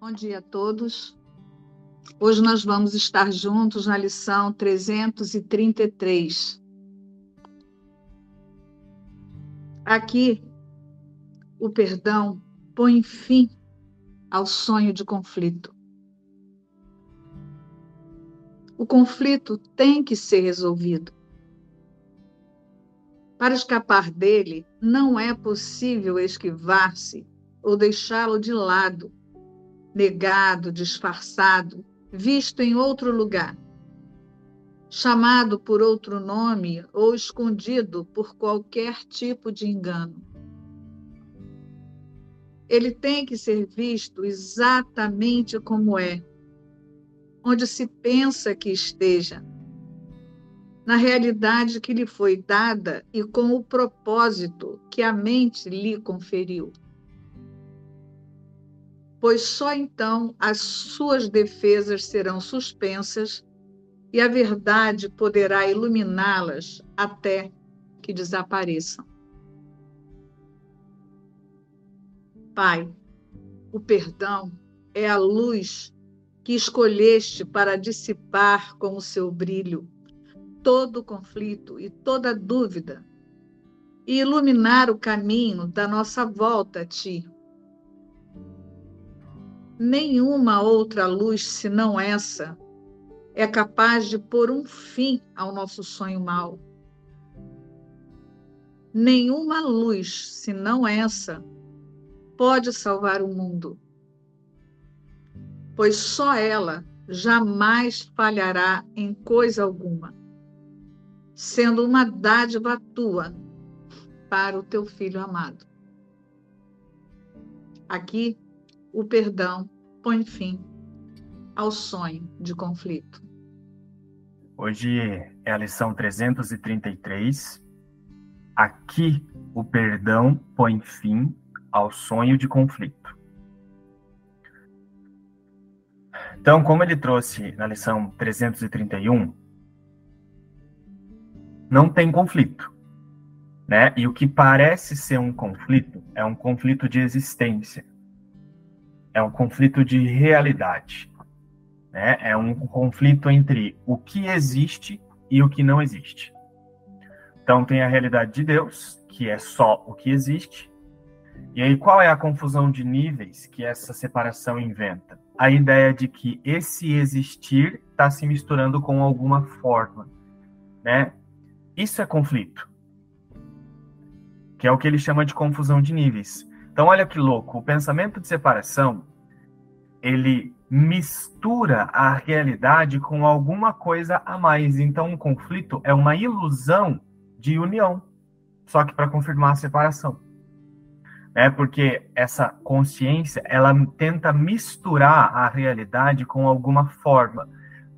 Bom dia a todos. Hoje nós vamos estar juntos na lição 333. Aqui, o perdão põe fim ao sonho de conflito. O conflito tem que ser resolvido. Para escapar dele, não é possível esquivar-se ou deixá-lo de lado negado, disfarçado, visto em outro lugar, chamado por outro nome ou escondido por qualquer tipo de engano. Ele tem que ser visto exatamente como é, onde se pensa que esteja, na realidade que lhe foi dada e com o propósito que a mente lhe conferiu pois só então as suas defesas serão suspensas e a verdade poderá iluminá-las até que desapareçam. Pai, o perdão é a luz que escolheste para dissipar com o seu brilho todo conflito e toda dúvida e iluminar o caminho da nossa volta a Ti nenhuma outra luz senão essa é capaz de pôr um fim ao nosso sonho mau. Nenhuma luz senão essa pode salvar o mundo, pois só ela jamais falhará em coisa alguma, sendo uma dádiva tua para o teu filho amado. Aqui o perdão põe fim ao sonho de conflito. Hoje é a lição 333. Aqui o perdão põe fim ao sonho de conflito. Então, como ele trouxe na lição 331, não tem conflito, né? E o que parece ser um conflito é um conflito de existência é um conflito de realidade. Né? É um conflito entre o que existe e o que não existe. Então, tem a realidade de Deus, que é só o que existe. E aí, qual é a confusão de níveis que essa separação inventa? A ideia de que esse existir está se misturando com alguma forma. Né? Isso é conflito. Que é o que ele chama de confusão de níveis. Então, olha que louco, o pensamento de separação, ele mistura a realidade com alguma coisa a mais. Então, um conflito é uma ilusão de união, só que para confirmar a separação. É porque essa consciência, ela tenta misturar a realidade com alguma forma,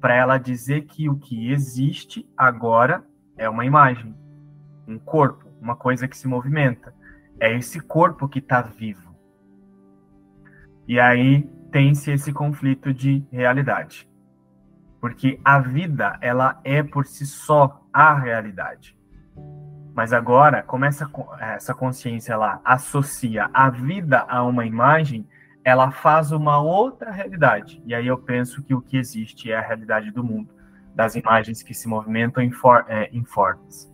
para ela dizer que o que existe agora é uma imagem, um corpo, uma coisa que se movimenta. É esse corpo que está vivo. E aí tem-se esse conflito de realidade. Porque a vida, ela é por si só a realidade. Mas agora, como essa, essa consciência ela associa a vida a uma imagem, ela faz uma outra realidade. E aí eu penso que o que existe é a realidade do mundo, das imagens que se movimentam em, for, é, em formas.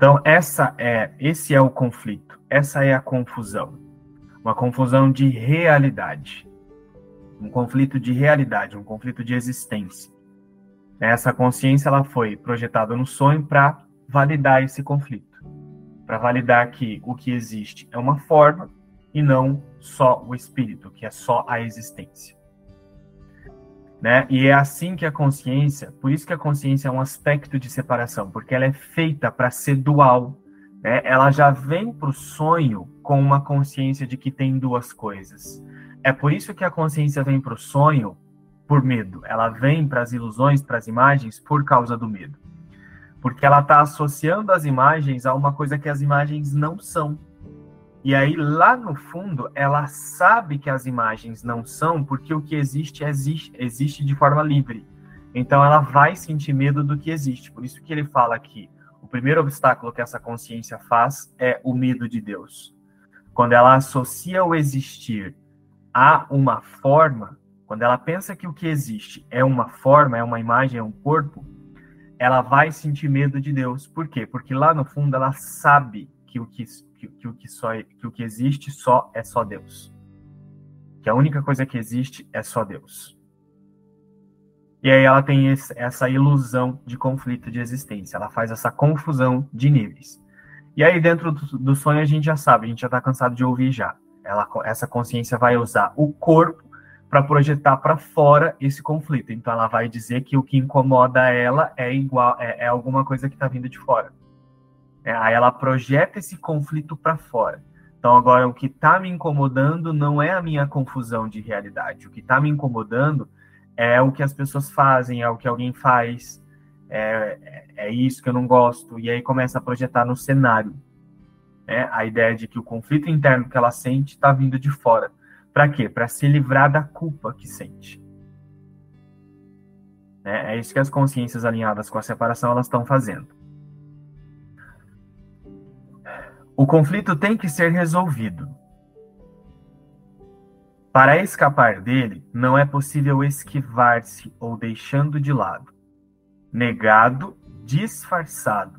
Então, essa é, esse é o conflito, essa é a confusão. Uma confusão de realidade. Um conflito de realidade, um conflito de existência. Essa consciência ela foi projetada no sonho para validar esse conflito, para validar que o que existe é uma forma e não só o espírito, que é só a existência né? E é assim que a consciência, por isso que a consciência é um aspecto de separação, porque ela é feita para ser dual, né? Ela já vem para o sonho com uma consciência de que tem duas coisas. É por isso que a consciência vem para o sonho por medo. Ela vem para as ilusões, para as imagens, por causa do medo. Porque ela está associando as imagens a uma coisa que as imagens não são. E aí, lá no fundo, ela sabe que as imagens não são, porque o que existe, existe, existe de forma livre. Então, ela vai sentir medo do que existe. Por isso que ele fala que o primeiro obstáculo que essa consciência faz é o medo de Deus. Quando ela associa o existir há uma forma, quando ela pensa que o que existe é uma forma, é uma imagem, é um corpo, ela vai sentir medo de Deus. Por quê? Porque lá no fundo ela sabe que o que, que, que o que só que o que existe só é só Deus. Que a única coisa que existe é só Deus. E aí ela tem esse, essa ilusão de conflito de existência, ela faz essa confusão de níveis. E aí dentro do, do sonho a gente já sabe, a gente já está cansado de ouvir já. Ela, essa consciência vai usar o corpo para projetar para fora esse conflito. Então ela vai dizer que o que incomoda ela é igual, é, é alguma coisa que está vindo de fora. É, aí ela projeta esse conflito para fora. Então agora o que está me incomodando não é a minha confusão de realidade. O que está me incomodando é o que as pessoas fazem, é o que alguém faz, é, é, é isso que eu não gosto, e aí começa a projetar no cenário. Né? A ideia de que o conflito interno que ela sente está vindo de fora. Para quê? Para se livrar da culpa que sente. É, é isso que as consciências alinhadas com a separação elas estão fazendo. O conflito tem que ser resolvido. Para escapar dele, não é possível esquivar-se ou deixando de lado, negado, disfarçado,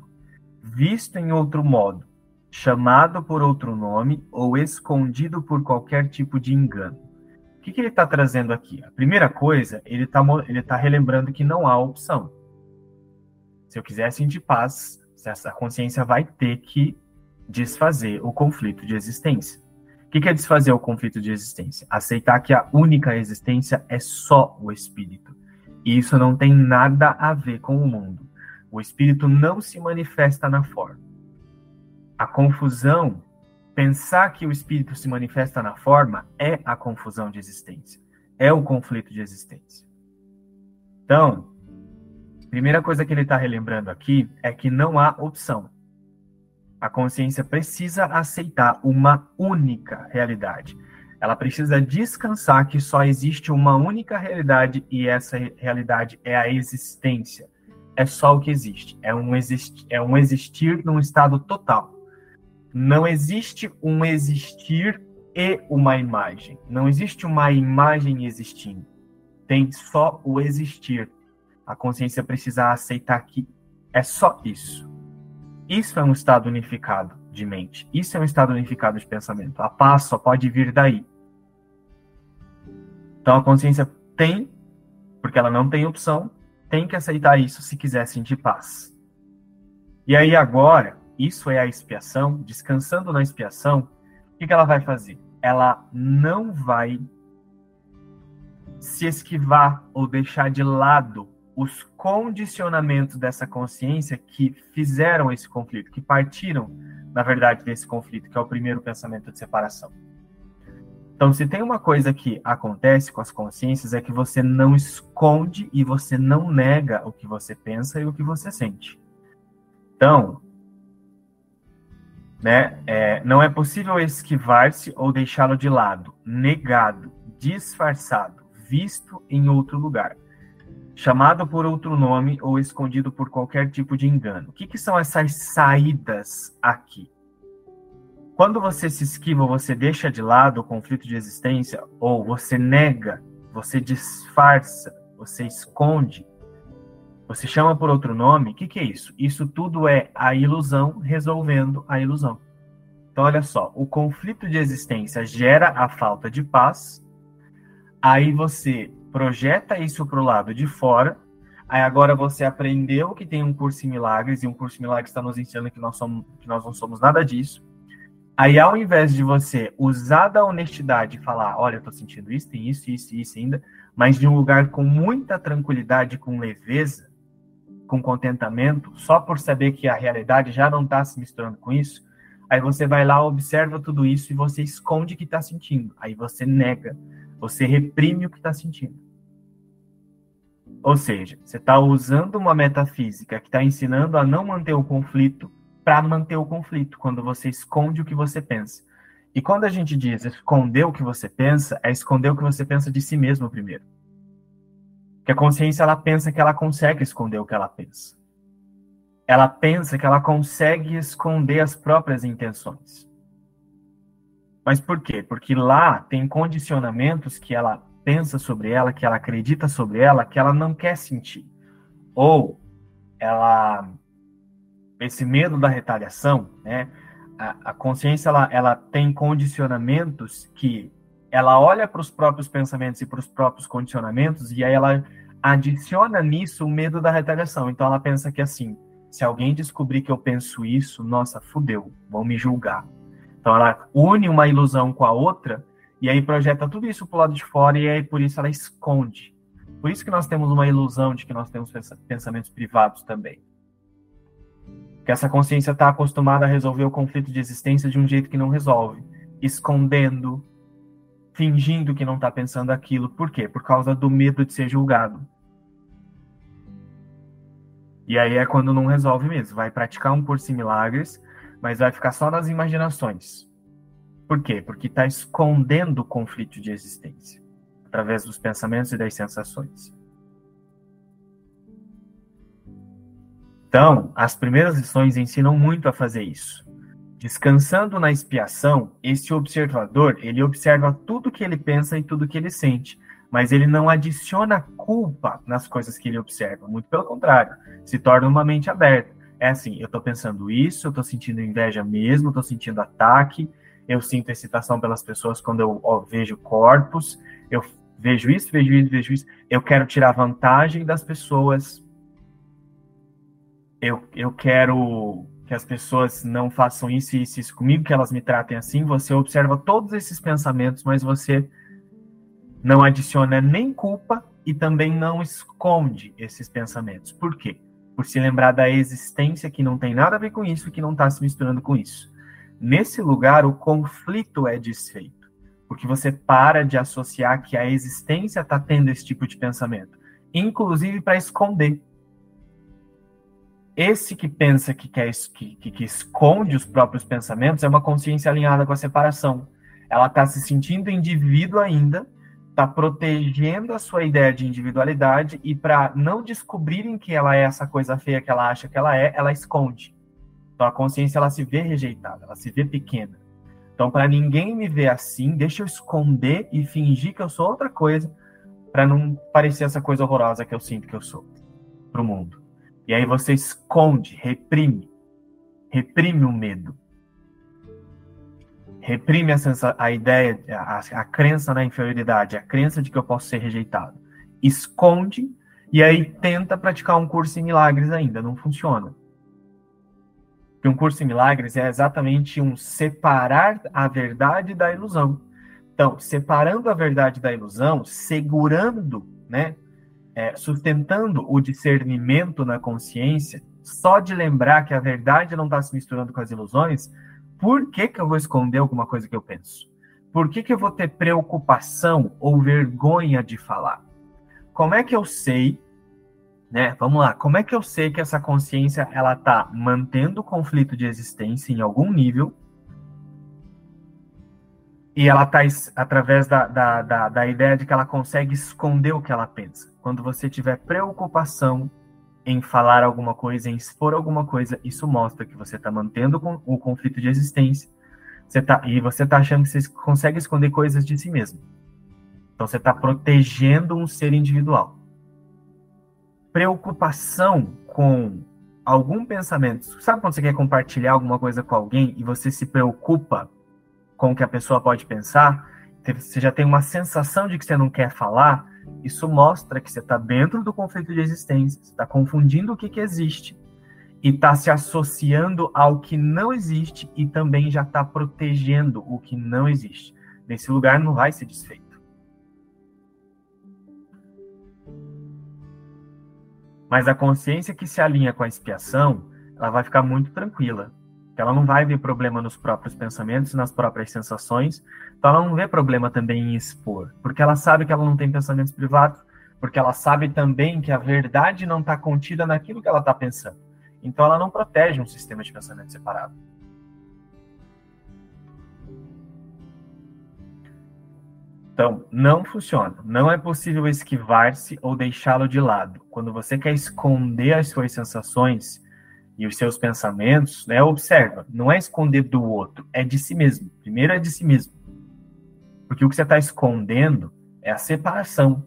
visto em outro modo, chamado por outro nome ou escondido por qualquer tipo de engano. O que, que ele está trazendo aqui? A primeira coisa, ele está ele tá relembrando que não há opção. Se eu quiser sentir paz, essa consciência vai ter que desfazer o conflito de existência que, que é desfazer o conflito de existência? Aceitar que a única existência é só o espírito. E isso não tem nada a ver com o mundo. O espírito não se manifesta na forma. A confusão, pensar que o espírito se manifesta na forma, é a confusão de existência. É o conflito de existência. Então, primeira coisa que ele está relembrando aqui é que não há opção. A consciência precisa aceitar uma única realidade. Ela precisa descansar que só existe uma única realidade e essa realidade é a existência. É só o que existe. É um, existir, é um existir num estado total. Não existe um existir e uma imagem. Não existe uma imagem existindo. Tem só o existir. A consciência precisa aceitar que é só isso. Isso é um estado unificado de mente. Isso é um estado unificado de pensamento. A paz só pode vir daí. Então a consciência tem, porque ela não tem opção, tem que aceitar isso se quiser sentir paz. E aí agora, isso é a expiação, descansando na expiação, o que, que ela vai fazer? Ela não vai se esquivar ou deixar de lado os condicionamentos dessa consciência que fizeram esse conflito, que partiram, na verdade, desse conflito, que é o primeiro pensamento de separação. Então, se tem uma coisa que acontece com as consciências é que você não esconde e você não nega o que você pensa e o que você sente. Então, né, é, não é possível esquivar-se ou deixá-lo de lado, negado, disfarçado, visto em outro lugar chamado por outro nome ou escondido por qualquer tipo de engano. O que, que são essas saídas aqui? Quando você se esquiva, você deixa de lado o conflito de existência, ou você nega, você disfarça, você esconde, você chama por outro nome, o que, que é isso? Isso tudo é a ilusão resolvendo a ilusão. Então, olha só, o conflito de existência gera a falta de paz, aí você projeta isso para o lado de fora. Aí agora você aprendeu que tem um curso em milagres e um curso em milagres está nos ensinando que nós, somos, que nós não somos nada disso. Aí ao invés de você usar da honestidade e falar, olha, eu estou sentindo isso, tem isso, isso, isso ainda, mas de um lugar com muita tranquilidade, com leveza, com contentamento, só por saber que a realidade já não está se misturando com isso, aí você vai lá, observa tudo isso e você esconde que está sentindo. Aí você nega, você reprime o que está sentindo. Ou seja, você está usando uma metafísica que está ensinando a não manter o conflito para manter o conflito, quando você esconde o que você pensa. E quando a gente diz esconder o que você pensa, é esconder o que você pensa de si mesmo primeiro. Porque a consciência ela pensa que ela consegue esconder o que ela pensa. Ela pensa que ela consegue esconder as próprias intenções. Mas por quê? Porque lá tem condicionamentos que ela pensa sobre ela, que ela acredita sobre ela, que ela não quer sentir. Ou ela esse medo da retaliação, né? A, a consciência ela, ela tem condicionamentos que ela olha para os próprios pensamentos e para os próprios condicionamentos e aí ela adiciona nisso o medo da retaliação. Então ela pensa que assim, se alguém descobrir que eu penso isso, nossa, fudeu, vão me julgar. Então ela une uma ilusão com a outra e aí projeta tudo isso para o lado de fora e aí por isso ela esconde. Por isso que nós temos uma ilusão de que nós temos pensamentos privados também. Que essa consciência está acostumada a resolver o conflito de existência de um jeito que não resolve, escondendo, fingindo que não está pensando aquilo. Por quê? Por causa do medo de ser julgado. E aí é quando não resolve mesmo. Vai praticar um curso em milagres, mas vai ficar só nas imaginações. Por quê? Porque está escondendo o conflito de existência através dos pensamentos e das sensações. Então, as primeiras lições ensinam muito a fazer isso. Descansando na expiação, esse observador, ele observa tudo que ele pensa e tudo que ele sente, mas ele não adiciona culpa nas coisas que ele observa, muito pelo contrário, se torna uma mente aberta. É assim, eu estou pensando isso, eu estou sentindo inveja mesmo, estou sentindo ataque, eu sinto excitação pelas pessoas quando eu ó, vejo corpos, eu vejo isso, vejo isso, vejo isso, eu quero tirar vantagem das pessoas, eu, eu quero que as pessoas não façam isso e isso, isso comigo, que elas me tratem assim. Você observa todos esses pensamentos, mas você não adiciona nem culpa e também não esconde esses pensamentos. Por quê? Por se lembrar da existência que não tem nada a ver com isso, que não está se misturando com isso. Nesse lugar, o conflito é desfeito, porque você para de associar que a existência está tendo esse tipo de pensamento, inclusive para esconder esse que pensa que, quer, que, que, esconde os próprios pensamentos é uma consciência alinhada com a separação. Ela está se sentindo indivíduo ainda, está protegendo a sua ideia de individualidade e para não descobrirem que ela é essa coisa feia que ela acha que ela é, ela esconde. Então a consciência ela se vê rejeitada, ela se vê pequena. Então para ninguém me ver assim, deixa eu esconder e fingir que eu sou outra coisa para não parecer essa coisa horrorosa que eu sinto que eu sou para o mundo. E aí você esconde, reprime. Reprime o medo. Reprime a, a ideia, a, a crença na inferioridade, a crença de que eu posso ser rejeitado. Esconde e aí tenta praticar um curso em milagres ainda. Não funciona. Porque um curso em milagres é exatamente um separar a verdade da ilusão. Então, separando a verdade da ilusão, segurando, né, é, sustentando o discernimento na consciência, só de lembrar que a verdade não está se misturando com as ilusões, por que, que eu vou esconder alguma coisa que eu penso? Por que, que eu vou ter preocupação ou vergonha de falar? Como é que eu sei, né? Vamos lá, como é que eu sei que essa consciência ela está mantendo o conflito de existência em algum nível e ela está através da, da, da, da, ideia de que ela consegue esconder o que ela pensa. Quando você tiver preocupação em falar alguma coisa, em expor alguma coisa, isso mostra que você está mantendo o conflito de existência você tá, e você está achando que você consegue esconder coisas de si mesmo. Então você está protegendo um ser individual. Preocupação com algum pensamento. Sabe quando você quer compartilhar alguma coisa com alguém e você se preocupa com o que a pessoa pode pensar, você já tem uma sensação de que você não quer falar, isso mostra que você está dentro do conflito de existência, você está confundindo o que, que existe e está se associando ao que não existe e também já está protegendo o que não existe. Nesse lugar não vai ser desfeito. Mas a consciência que se alinha com a expiação, ela vai ficar muito tranquila ela não vai ver problema nos próprios pensamentos, nas próprias sensações, então ela não vê problema também em expor, porque ela sabe que ela não tem pensamentos privados, porque ela sabe também que a verdade não está contida naquilo que ela está pensando. Então ela não protege um sistema de pensamento separado. Então, não funciona. Não é possível esquivar-se ou deixá-lo de lado. Quando você quer esconder as suas sensações, e os seus pensamentos, né, observa, não é esconder do outro, é de si mesmo. Primeiro é de si mesmo. Porque o que você está escondendo é a separação.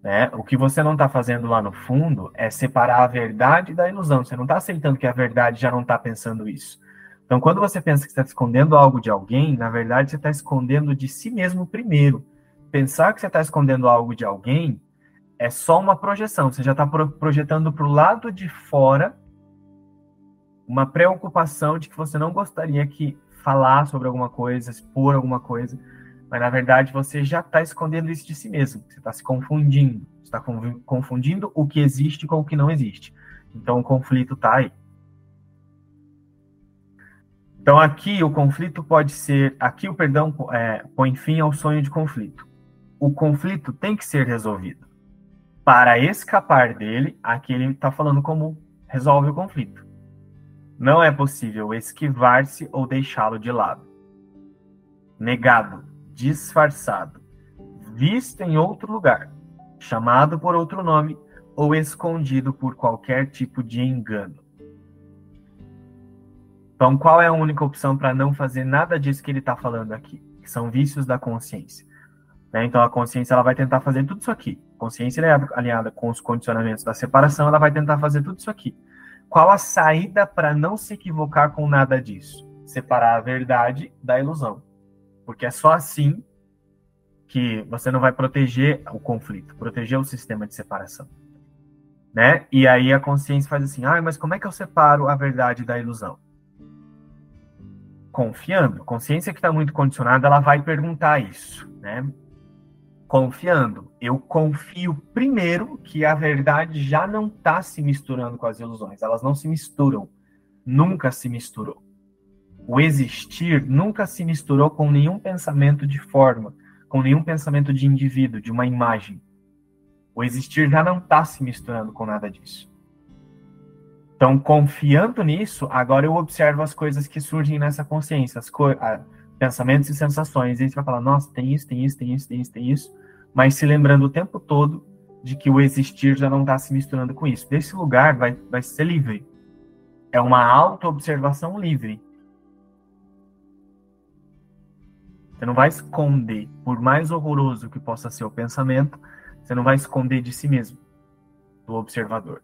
Né? O que você não está fazendo lá no fundo é separar a verdade da ilusão. Você não está aceitando que a verdade já não está pensando isso. Então, quando você pensa que está escondendo algo de alguém, na verdade você está escondendo de si mesmo primeiro. Pensar que você está escondendo algo de alguém é só uma projeção. Você já está projetando para o lado de fora uma preocupação de que você não gostaria que falar sobre alguma coisa, expor alguma coisa, mas na verdade você já está escondendo isso de si mesmo. Você está se confundindo. está confundindo o que existe com o que não existe. Então o conflito está aí. Então aqui o conflito pode ser, aqui o perdão é, põe fim ao sonho de conflito. O conflito tem que ser resolvido para escapar dele, aqui ele está falando como resolve o conflito. Não é possível esquivar-se ou deixá-lo de lado. Negado, disfarçado, visto em outro lugar, chamado por outro nome ou escondido por qualquer tipo de engano. Então, qual é a única opção para não fazer nada disso que ele está falando aqui? Que são vícios da consciência. Né? Então, a consciência ela vai tentar fazer tudo isso aqui consciência alinhada com os condicionamentos da separação, ela vai tentar fazer tudo isso aqui. Qual a saída para não se equivocar com nada disso? Separar a verdade da ilusão. Porque é só assim que você não vai proteger o conflito, proteger o sistema de separação. Né? E aí a consciência faz assim: ah, mas como é que eu separo a verdade da ilusão? Confiando. A consciência que está muito condicionada, ela vai perguntar isso, né? Confiando. Eu confio primeiro que a verdade já não está se misturando com as ilusões. Elas não se misturam. Nunca se misturou. O existir nunca se misturou com nenhum pensamento de forma, com nenhum pensamento de indivíduo, de uma imagem. O existir já não está se misturando com nada disso. Então, confiando nisso, agora eu observo as coisas que surgem nessa consciência, as pensamentos e sensações. E aí você vai falar, nossa, tem isso, tem isso, tem isso, tem isso, tem isso mas se lembrando o tempo todo de que o existir já não está se misturando com isso. Desse lugar vai, vai ser livre. É uma auto-observação livre. Você não vai esconder, por mais horroroso que possa ser o pensamento, você não vai esconder de si mesmo, do observador.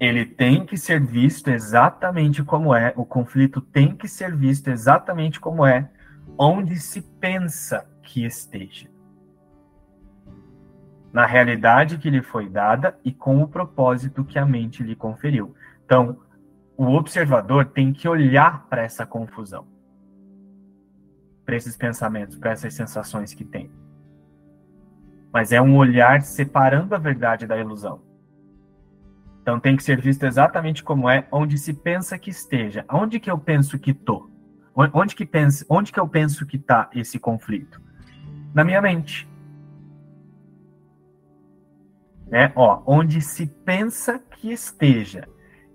Ele tem que ser visto exatamente como é, o conflito tem que ser visto exatamente como é, onde se pensa que esteja. Na realidade que lhe foi dada e com o propósito que a mente lhe conferiu. Então, o observador tem que olhar para essa confusão, para esses pensamentos, para essas sensações que tem. Mas é um olhar separando a verdade da ilusão. Então tem que ser visto exatamente como é, onde se pensa que esteja. Onde que eu penso que tô? Onde que, penso, onde que eu penso que está esse conflito? Na minha mente. Né? Ó, onde se pensa que esteja.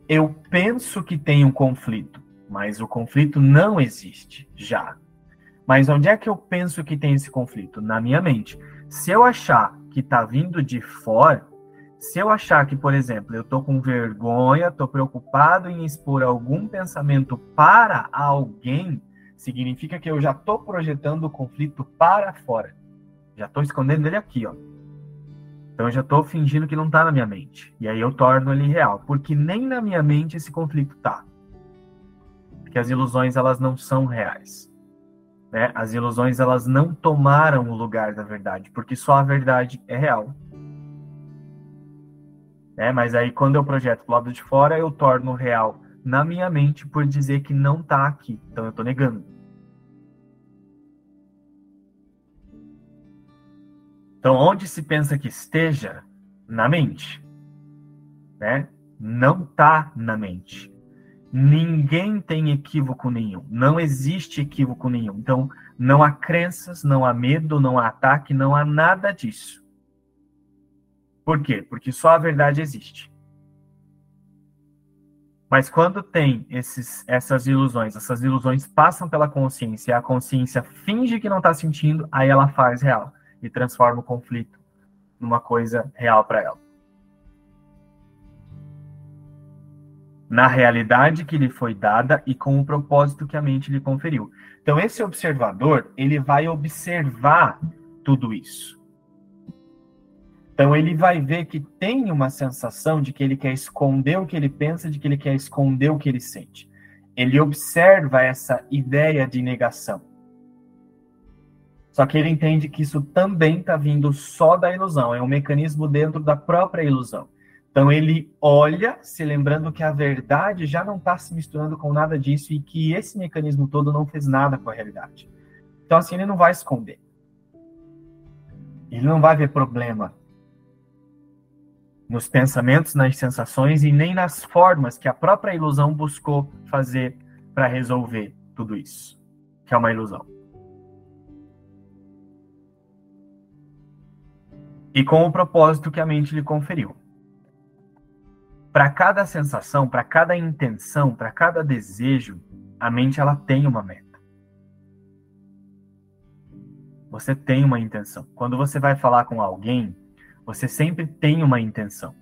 Eu penso que tem um conflito, mas o conflito não existe já. Mas onde é que eu penso que tem esse conflito? Na minha mente. Se eu achar que está vindo de fora, se eu achar que, por exemplo, eu estou com vergonha, estou preocupado em expor algum pensamento para alguém, significa que eu já estou projetando o conflito para fora. Já estou escondendo ele aqui, ó. Então eu já estou fingindo que não está na minha mente. E aí eu torno ele real, porque nem na minha mente esse conflito está. Porque as ilusões elas não são reais. Né? As ilusões elas não tomaram o lugar da verdade, porque só a verdade é real. Né? Mas aí, quando eu projeto pro lado de fora, eu torno real na minha mente por dizer que não está aqui. Então, eu estou negando. Então, onde se pensa que esteja? Na mente. Né? Não está na mente. Ninguém tem equívoco nenhum. Não existe equívoco nenhum. Então, não há crenças, não há medo, não há ataque, não há nada disso. Por quê? Porque só a verdade existe. Mas quando tem esses, essas ilusões, essas ilusões passam pela consciência, e a consciência finge que não está sentindo, aí ela faz real e transforma o conflito numa coisa real para ela. Na realidade que lhe foi dada e com o propósito que a mente lhe conferiu. Então esse observador, ele vai observar tudo isso. Então, ele vai ver que tem uma sensação de que ele quer esconder o que ele pensa, de que ele quer esconder o que ele sente. Ele observa essa ideia de negação. Só que ele entende que isso também está vindo só da ilusão, é um mecanismo dentro da própria ilusão. Então ele olha, se lembrando que a verdade já não está se misturando com nada disso e que esse mecanismo todo não fez nada com a realidade. Então assim ele não vai esconder. Ele não vai ver problema nos pensamentos, nas sensações e nem nas formas que a própria ilusão buscou fazer para resolver tudo isso, que é uma ilusão. E com o propósito que a mente lhe conferiu. Para cada sensação, para cada intenção, para cada desejo, a mente ela tem uma meta. Você tem uma intenção. Quando você vai falar com alguém, você sempre tem uma intenção.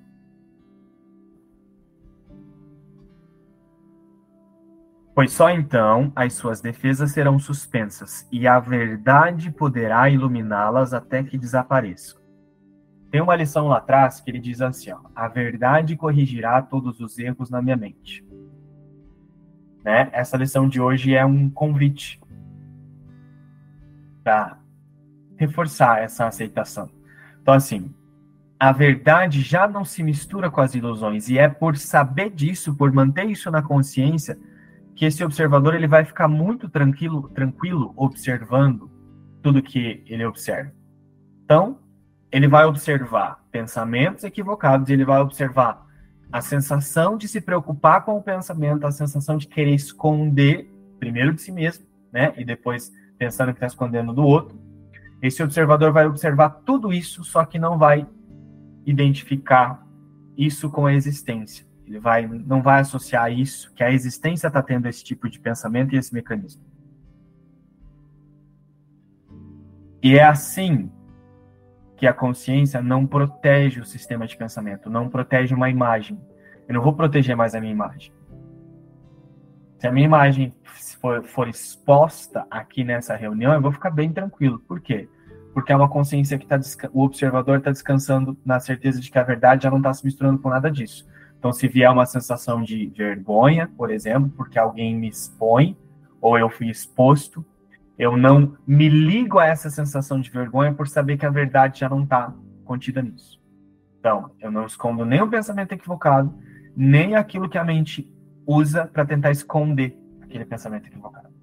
Pois só então as suas defesas serão suspensas e a verdade poderá iluminá-las até que desapareçam. Tem uma lição lá atrás que ele diz assim: ó, a verdade corrigirá todos os erros na minha mente. Né? Essa lição de hoje é um convite para reforçar essa aceitação. Então, assim, a verdade já não se mistura com as ilusões e é por saber disso, por manter isso na consciência, que esse observador ele vai ficar muito tranquilo, tranquilo observando tudo que ele observa. Então, ele vai observar pensamentos equivocados, ele vai observar a sensação de se preocupar com o pensamento, a sensação de querer esconder, primeiro de si mesmo, né? E depois pensando que está escondendo do outro. Esse observador vai observar tudo isso, só que não vai identificar isso com a existência. Ele vai, não vai associar isso, que a existência está tendo esse tipo de pensamento e esse mecanismo. E é assim que a consciência não protege o sistema de pensamento, não protege uma imagem. Eu não vou proteger mais a minha imagem. Se a minha imagem for, for exposta aqui nessa reunião, eu vou ficar bem tranquilo. Por quê? Porque é uma consciência que tá, o observador está descansando na certeza de que a verdade já não está se misturando com nada disso. Então, se vier uma sensação de vergonha, por exemplo, porque alguém me expõe, ou eu fui exposto, eu não me ligo a essa sensação de vergonha por saber que a verdade já não está contida nisso. Então, eu não escondo nem o pensamento equivocado, nem aquilo que a mente usa para tentar esconder aquele pensamento equivocado.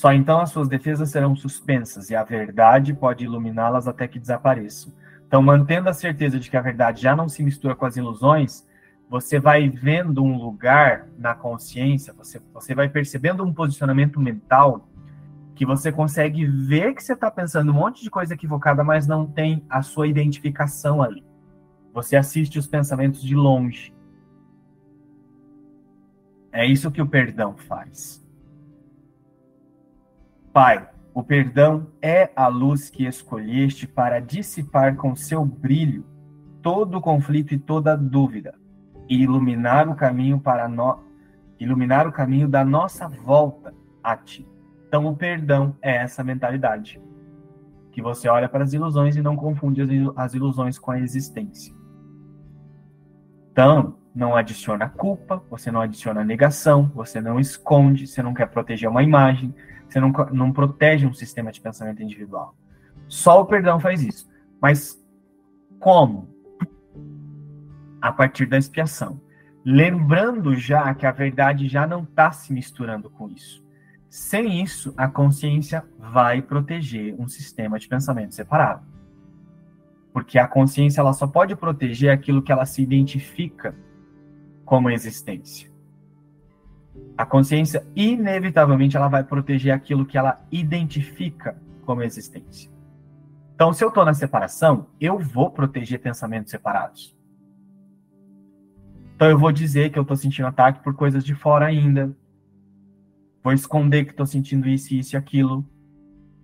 Só então as suas defesas serão suspensas e a verdade pode iluminá-las até que desapareçam. Então, mantendo a certeza de que a verdade já não se mistura com as ilusões, você vai vendo um lugar na consciência, você, você vai percebendo um posicionamento mental que você consegue ver que você está pensando um monte de coisa equivocada, mas não tem a sua identificação ali. Você assiste os pensamentos de longe. É isso que o perdão faz. Pai, o perdão é a luz que escolheste para dissipar com seu brilho todo o conflito e toda dúvida e iluminar o caminho para iluminar o caminho da nossa volta a ti. Então o perdão é essa mentalidade que você olha para as ilusões e não confunde as ilusões com a existência. Então, não adiciona culpa, você não adiciona negação, você não esconde, você não quer proteger uma imagem, você não, não protege um sistema de pensamento individual. Só o perdão faz isso. Mas como? a partir da expiação. Lembrando já que a verdade já não está se misturando com isso. Sem isso, a consciência vai proteger um sistema de pensamento separado. Porque a consciência ela só pode proteger aquilo que ela se identifica como existência. A consciência, inevitavelmente, ela vai proteger aquilo que ela identifica como existência. Então, se eu estou na separação, eu vou proteger pensamentos separados. Então eu vou dizer que eu tô sentindo ataque por coisas de fora ainda. Vou esconder que tô sentindo isso, isso e aquilo.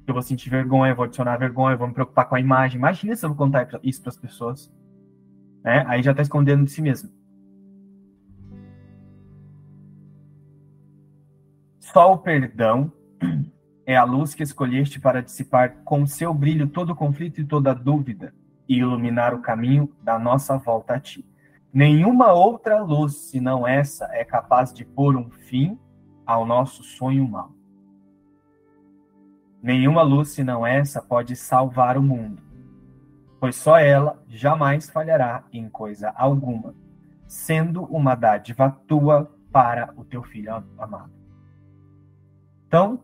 Eu vou sentir vergonha, vou adicionar vergonha, vou me preocupar com a imagem. Imagina se eu vou contar isso para as pessoas. Né? Aí já está escondendo de si mesmo. Só o perdão é a luz que escolheste para dissipar com seu brilho todo conflito e toda dúvida e iluminar o caminho da nossa volta a ti. Nenhuma outra luz, senão essa, é capaz de pôr um fim ao nosso sonho mau. Nenhuma luz, senão essa, pode salvar o mundo, pois só ela jamais falhará em coisa alguma, sendo uma dádiva tua para o teu filho amado. Então,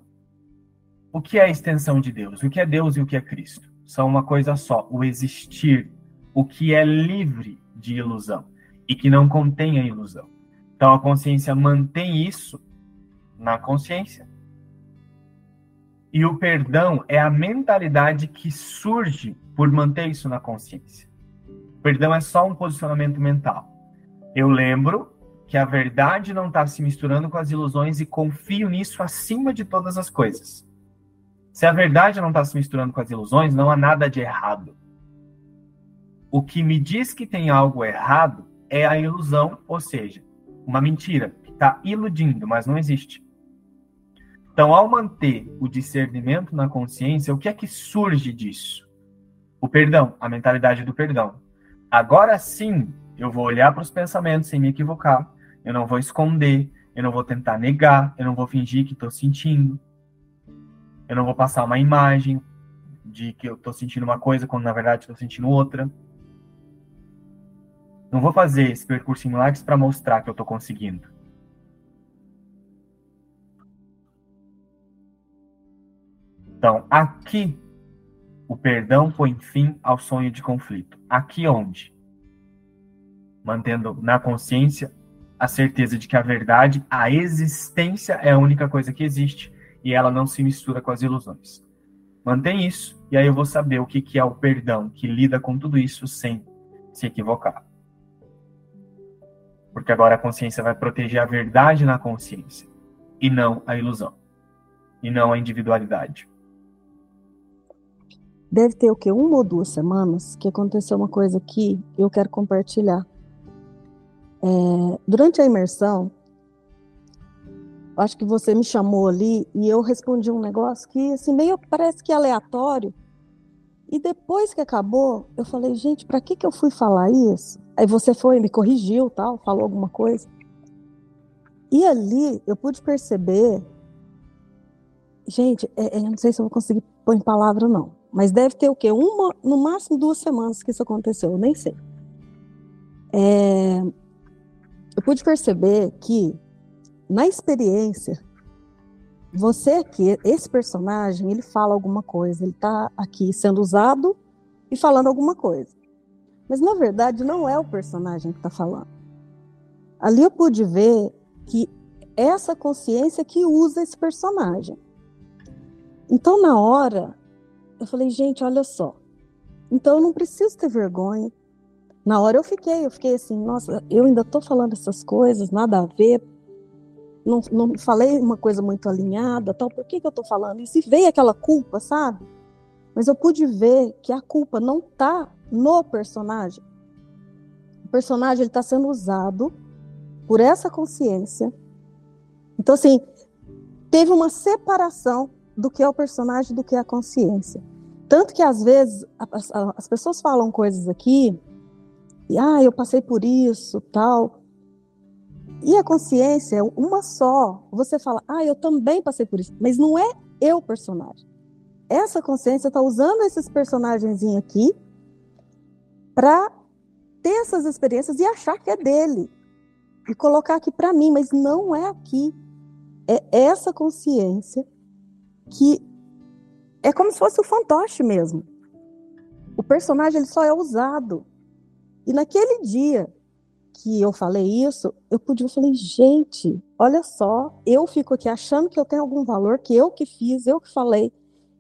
o que é a extensão de Deus? O que é Deus e o que é Cristo? São uma coisa só, o existir, o que é livre de ilusão e que não contém a ilusão. Então a consciência mantém isso na consciência. E o perdão é a mentalidade que surge por manter isso na consciência. O perdão é só um posicionamento mental. Eu lembro que a verdade não está se misturando com as ilusões e confio nisso acima de todas as coisas. Se a verdade não está se misturando com as ilusões, não há nada de errado. O que me diz que tem algo errado é a ilusão, ou seja, uma mentira que está iludindo, mas não existe. Então, ao manter o discernimento na consciência, o que é que surge disso? O perdão, a mentalidade do perdão. Agora sim, eu vou olhar para os pensamentos sem me equivocar, eu não vou esconder, eu não vou tentar negar, eu não vou fingir que estou sentindo, eu não vou passar uma imagem de que eu estou sentindo uma coisa quando na verdade estou sentindo outra. Não vou fazer esse percurso em milagres para mostrar que eu estou conseguindo. Então, aqui, o perdão põe fim ao sonho de conflito. Aqui onde? Mantendo na consciência a certeza de que a verdade, a existência é a única coisa que existe e ela não se mistura com as ilusões. Mantém isso, e aí eu vou saber o que, que é o perdão, que lida com tudo isso sem se equivocar. Porque agora a consciência vai proteger a verdade na consciência, e não a ilusão, e não a individualidade. Deve ter o quê? Uma ou duas semanas que aconteceu uma coisa que eu quero compartilhar. É, durante a imersão, acho que você me chamou ali e eu respondi um negócio que assim meio parece que aleatório. E depois que acabou, eu falei, gente, para que que eu fui falar isso? Aí você foi, me corrigiu, tal, falou alguma coisa. E ali eu pude perceber, gente, é, é, eu não sei se eu vou conseguir pôr em palavra não, mas deve ter o quê? Uma, no máximo duas semanas que isso aconteceu, eu nem sei. É, eu pude perceber que na experiência, você aqui, esse personagem, ele fala alguma coisa, ele está aqui sendo usado e falando alguma coisa. Mas na verdade não é o personagem que está falando. Ali eu pude ver que essa consciência que usa esse personagem. Então na hora eu falei, gente, olha só. Então eu não preciso ter vergonha. Na hora eu fiquei, eu fiquei assim, nossa, eu ainda estou falando essas coisas, nada a ver, não, não falei uma coisa muito alinhada, tal, por que, que eu estou falando isso? E veio aquela culpa, sabe? Mas eu pude ver que a culpa não está no personagem. O personagem está sendo usado por essa consciência. Então, assim, teve uma separação do que é o personagem do que é a consciência. Tanto que, às vezes, as pessoas falam coisas aqui, ah, eu passei por isso, tal. E a consciência é uma só. Você fala, ah, eu também passei por isso. Mas não é eu personagem. Essa consciência está usando esses personagens aqui para ter essas experiências e achar que é dele. E colocar aqui para mim, mas não é aqui. É essa consciência que é como se fosse o fantoche mesmo. O personagem ele só é usado. E naquele dia que eu falei isso, eu podia, eu falei, gente, olha só, eu fico aqui achando que eu tenho algum valor, que eu que fiz, eu que falei,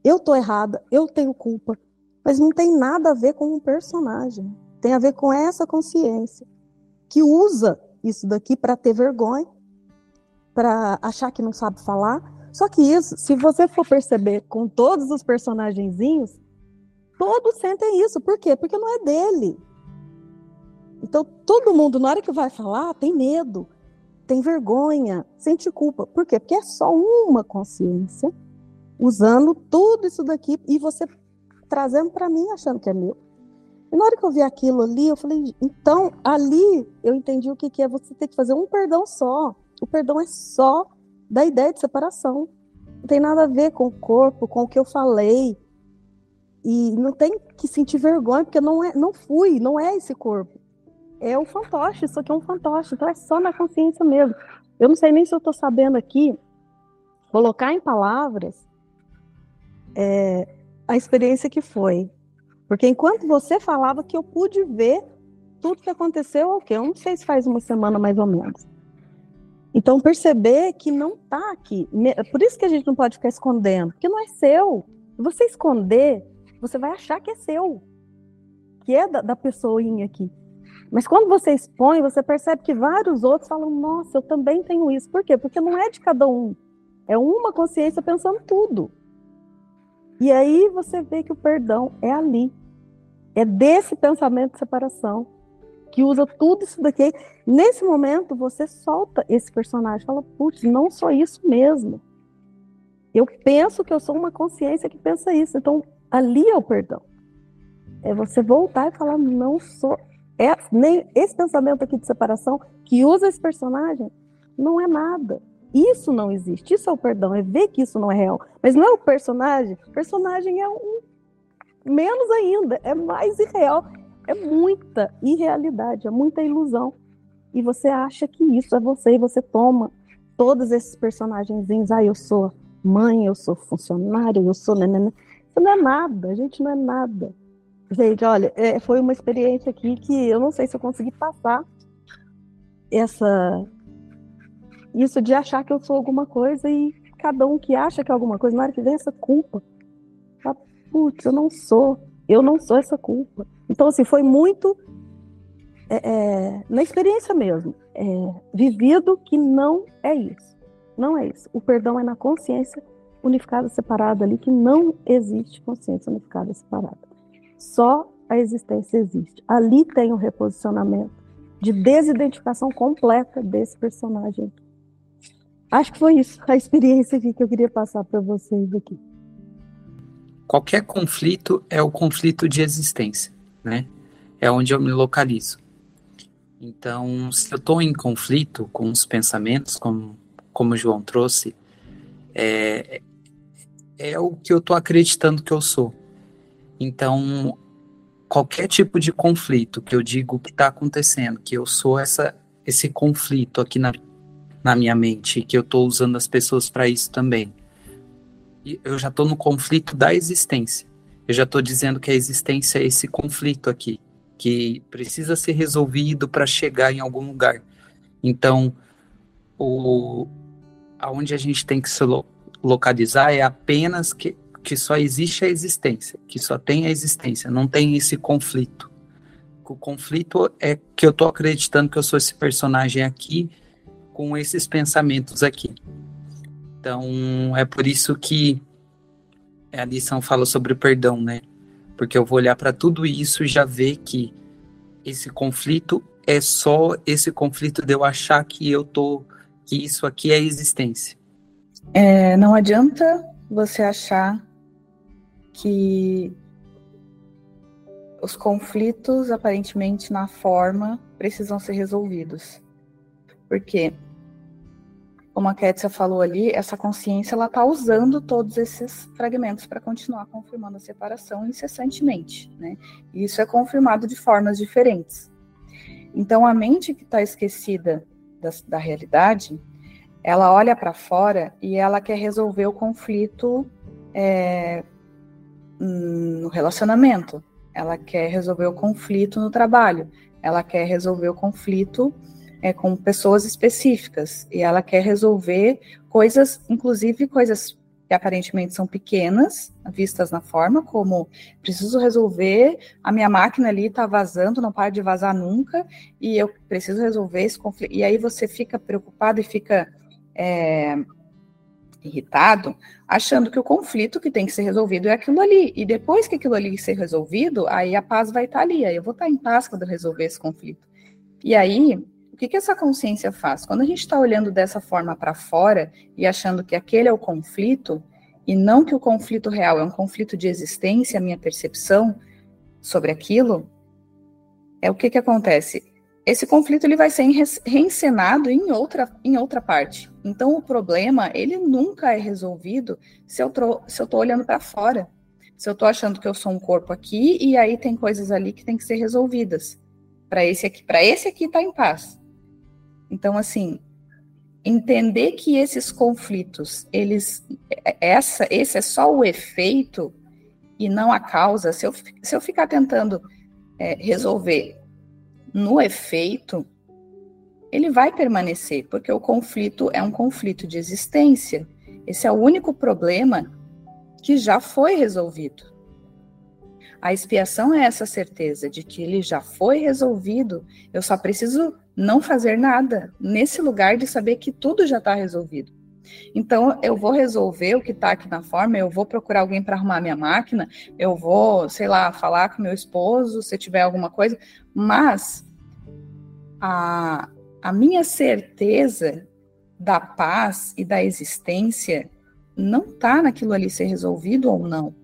eu tô errada, eu tenho culpa, mas não tem nada a ver com um personagem, tem a ver com essa consciência que usa isso daqui para ter vergonha, para achar que não sabe falar. Só que isso, se você for perceber com todos os personagenzinhos, todos sentem isso. Por quê? Porque não é dele Então, todo mundo, na hora que vai falar, tem medo, tem vergonha, sente culpa. Por quê? Porque é só uma consciência usando tudo isso daqui e você trazendo para mim achando que é meu. E na hora que eu vi aquilo ali, eu falei, então, ali eu entendi o que, que é você ter que fazer um perdão só. O perdão é só da ideia de separação. Não tem nada a ver com o corpo, com o que eu falei. E não tem que sentir vergonha, porque não, é, não fui, não é esse corpo. É o fantoche, isso aqui é um fantoche, então é só na consciência mesmo. Eu não sei nem se eu estou sabendo aqui colocar em palavras é, a experiência que foi. Porque enquanto você falava que eu pude ver tudo que aconteceu, o quê? Eu não sei se faz uma semana mais ou menos. Então, perceber que não está aqui. Por isso que a gente não pode ficar escondendo, porque não é seu. Se você esconder, você vai achar que é seu, que é da, da pessoinha aqui. Mas quando você expõe, você percebe que vários outros falam: Nossa, eu também tenho isso. Por quê? Porque não é de cada um. É uma consciência pensando tudo. E aí você vê que o perdão é ali. É desse pensamento de separação que usa tudo isso daqui. Nesse momento, você solta esse personagem, fala, putz, não sou isso mesmo. Eu penso que eu sou uma consciência que pensa isso. Então, ali é o perdão. É você voltar e falar, não sou. É, nem esse pensamento aqui de separação que usa esse personagem não é nada. Isso não existe. Isso é o perdão, é ver que isso não é real. Mas não é o personagem. O personagem é um menos ainda, é mais irreal é muita irrealidade, é muita ilusão. E você acha que isso é você e você toma todos esses personagens, ah, eu sou mãe, eu sou funcionário, eu sou. Isso não é nada, a gente não é nada. Gente, olha, é, foi uma experiência aqui que eu não sei se eu consegui passar essa isso de achar que eu sou alguma coisa e cada um que acha que é alguma coisa, na hora que vem essa culpa, putz, eu não sou, eu não sou essa culpa. Então, assim, foi muito é, é, na experiência mesmo, é, vivido que não é isso. Não é isso. O perdão é na consciência unificada separada ali, que não existe consciência unificada separada. Só a existência existe. Ali tem o um reposicionamento de desidentificação completa desse personagem. Acho que foi isso, a experiência que eu queria passar para vocês aqui. Qualquer conflito é o conflito de existência né? É onde eu me localizo. Então, se eu estou em conflito com os pensamentos, como, como o João trouxe, é, é o que eu estou acreditando que eu sou. Então, qualquer tipo de conflito que eu digo que está acontecendo, que eu sou essa, esse conflito aqui na, na minha mente, que eu estou usando as pessoas para isso também, eu já estou no conflito da existência. Eu já estou dizendo que a existência é esse conflito aqui, que precisa ser resolvido para chegar em algum lugar. Então, o, aonde a gente tem que se lo, localizar é apenas que, que só existe a existência, que só tem a existência, não tem esse conflito. O conflito é que eu estou acreditando que eu sou esse personagem aqui com esses pensamentos aqui. Então, é por isso que a lição fala sobre o perdão, né? Porque eu vou olhar para tudo isso e já ver que esse conflito é só esse conflito de eu achar que eu tô que isso aqui é existência. É, não adianta você achar que os conflitos aparentemente na forma precisam ser resolvidos. Porque como a Kétia falou ali, essa consciência ela está usando todos esses fragmentos para continuar confirmando a separação incessantemente, né? E isso é confirmado de formas diferentes. Então, a mente que está esquecida da, da, realidade, ela olha para fora e ela quer resolver o conflito é, no relacionamento, ela quer resolver o conflito no trabalho, ela quer resolver o conflito é, com pessoas específicas. E ela quer resolver coisas, inclusive coisas que aparentemente são pequenas, vistas na forma, como preciso resolver, a minha máquina ali está vazando, não para de vazar nunca, e eu preciso resolver esse conflito. E aí você fica preocupado e fica é, irritado, achando que o conflito que tem que ser resolvido é aquilo ali. E depois que aquilo ali ser resolvido, aí a paz vai estar ali, aí eu vou estar em paz quando eu resolver esse conflito. E aí, o que, que essa consciência faz? Quando a gente está olhando dessa forma para fora e achando que aquele é o conflito, e não que o conflito real é um conflito de existência, a minha percepção sobre aquilo, é o que, que acontece? Esse conflito ele vai ser reencenado em outra, em outra parte. Então, o problema, ele nunca é resolvido se eu estou olhando para fora. Se eu estou achando que eu sou um corpo aqui e aí tem coisas ali que tem que ser resolvidas. Para esse aqui, para esse aqui tá em paz. Então, assim, entender que esses conflitos, eles, essa, esse é só o efeito e não a causa. Se eu, se eu ficar tentando é, resolver no efeito, ele vai permanecer, porque o conflito é um conflito de existência. Esse é o único problema que já foi resolvido. A expiação é essa certeza de que ele já foi resolvido, eu só preciso não fazer nada nesse lugar de saber que tudo já está resolvido. Então, eu vou resolver o que está aqui na forma, eu vou procurar alguém para arrumar minha máquina, eu vou, sei lá, falar com meu esposo se tiver alguma coisa, mas a, a minha certeza da paz e da existência não está naquilo ali ser resolvido ou não.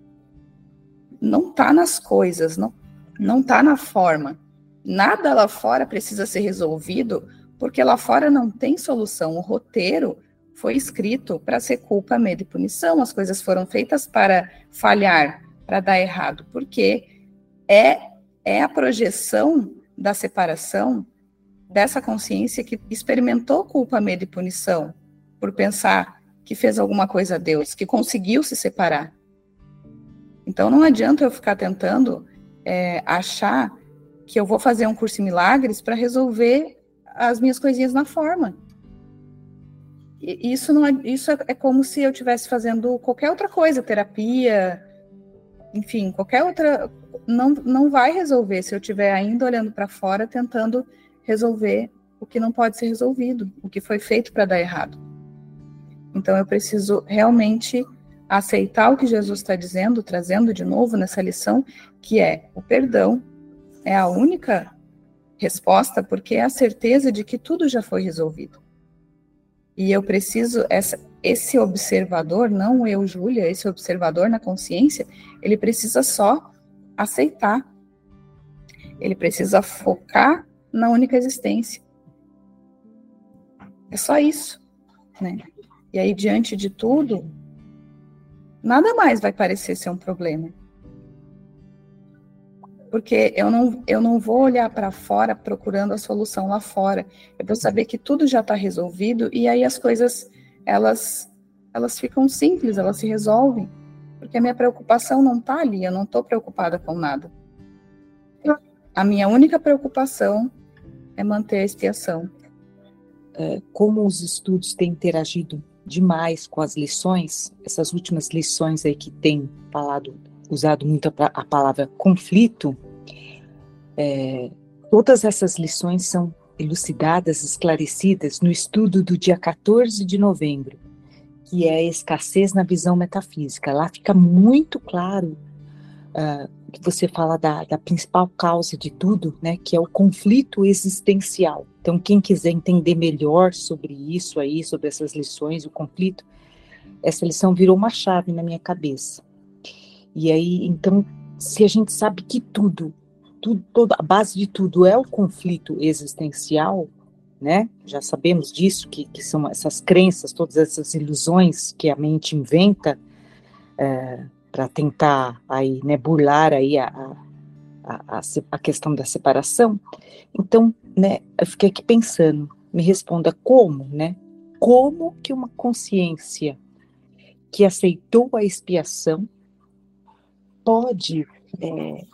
Não está nas coisas, não, não está na forma. Nada lá fora precisa ser resolvido, porque lá fora não tem solução. O roteiro foi escrito para ser culpa, medo e punição. As coisas foram feitas para falhar, para dar errado, porque é, é a projeção da separação dessa consciência que experimentou culpa, medo e punição por pensar que fez alguma coisa a Deus, que conseguiu se separar. Então não adianta eu ficar tentando é, achar que eu vou fazer um curso em milagres para resolver as minhas coisinhas na forma. Isso não é, isso é, é como se eu estivesse fazendo qualquer outra coisa, terapia, enfim, qualquer outra não, não vai resolver se eu estiver ainda olhando para fora tentando resolver o que não pode ser resolvido, o que foi feito para dar errado. Então eu preciso realmente aceitar o que Jesus está dizendo, trazendo de novo nessa lição, que é o perdão é a única resposta, porque é a certeza de que tudo já foi resolvido. E eu preciso, essa, esse observador, não eu, Júlia, esse observador na consciência, ele precisa só aceitar. Ele precisa focar na única existência. É só isso, né? E aí, diante de tudo, nada mais vai parecer ser um problema. Porque eu não, eu não vou olhar para fora procurando a solução lá fora. Eu vou saber que tudo já está resolvido e aí as coisas, elas, elas ficam simples, elas se resolvem. Porque a minha preocupação não está ali, eu não estou preocupada com nada. A minha única preocupação é manter a expiação. É, como os estudos têm interagido demais com as lições, essas últimas lições aí que tem falado, usado muito a, a palavra conflito, é, todas essas lições são elucidadas, esclarecidas no estudo do dia 14 de novembro, que é a escassez na visão metafísica. Lá fica muito claro uh, que você fala da, da, principal causa de tudo, né, que é o conflito existencial. Então, quem quiser entender melhor sobre isso aí, sobre essas lições, o conflito, essa lição virou uma chave na minha cabeça. E aí, então, se a gente sabe que tudo, tudo toda, a base de tudo é o conflito existencial, né? Já sabemos disso, que, que são essas crenças, todas essas ilusões que a mente inventa, é, para tentar aí, né, burlar aí a, a, a, a, questão da separação. Então, né, eu fiquei aqui pensando, me responda como, né? Como que uma consciência que aceitou a expiação pode é,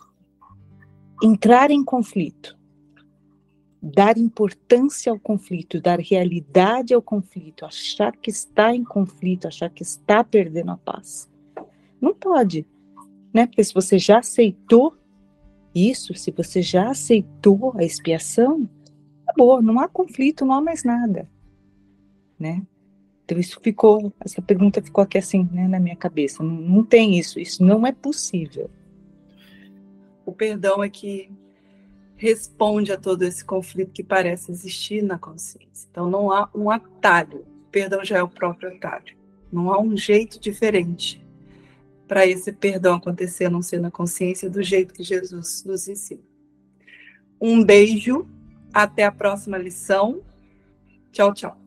entrar em conflito, dar importância ao conflito, dar realidade ao conflito, achar que está em conflito, achar que está perdendo a paz. Não pode, né? Porque se você já aceitou isso, se você já aceitou a expiação, acabou, não há conflito, não há mais nada, né? Então isso ficou, essa pergunta ficou aqui assim, né, na minha cabeça. Não, não tem isso, isso não é possível. O perdão é que responde a todo esse conflito que parece existir na consciência. Então não há um atalho, o perdão já é o próprio atalho. Não há um jeito diferente para esse perdão acontecer, a não ser na consciência do jeito que Jesus nos ensina. Um beijo, até a próxima lição. Tchau, tchau.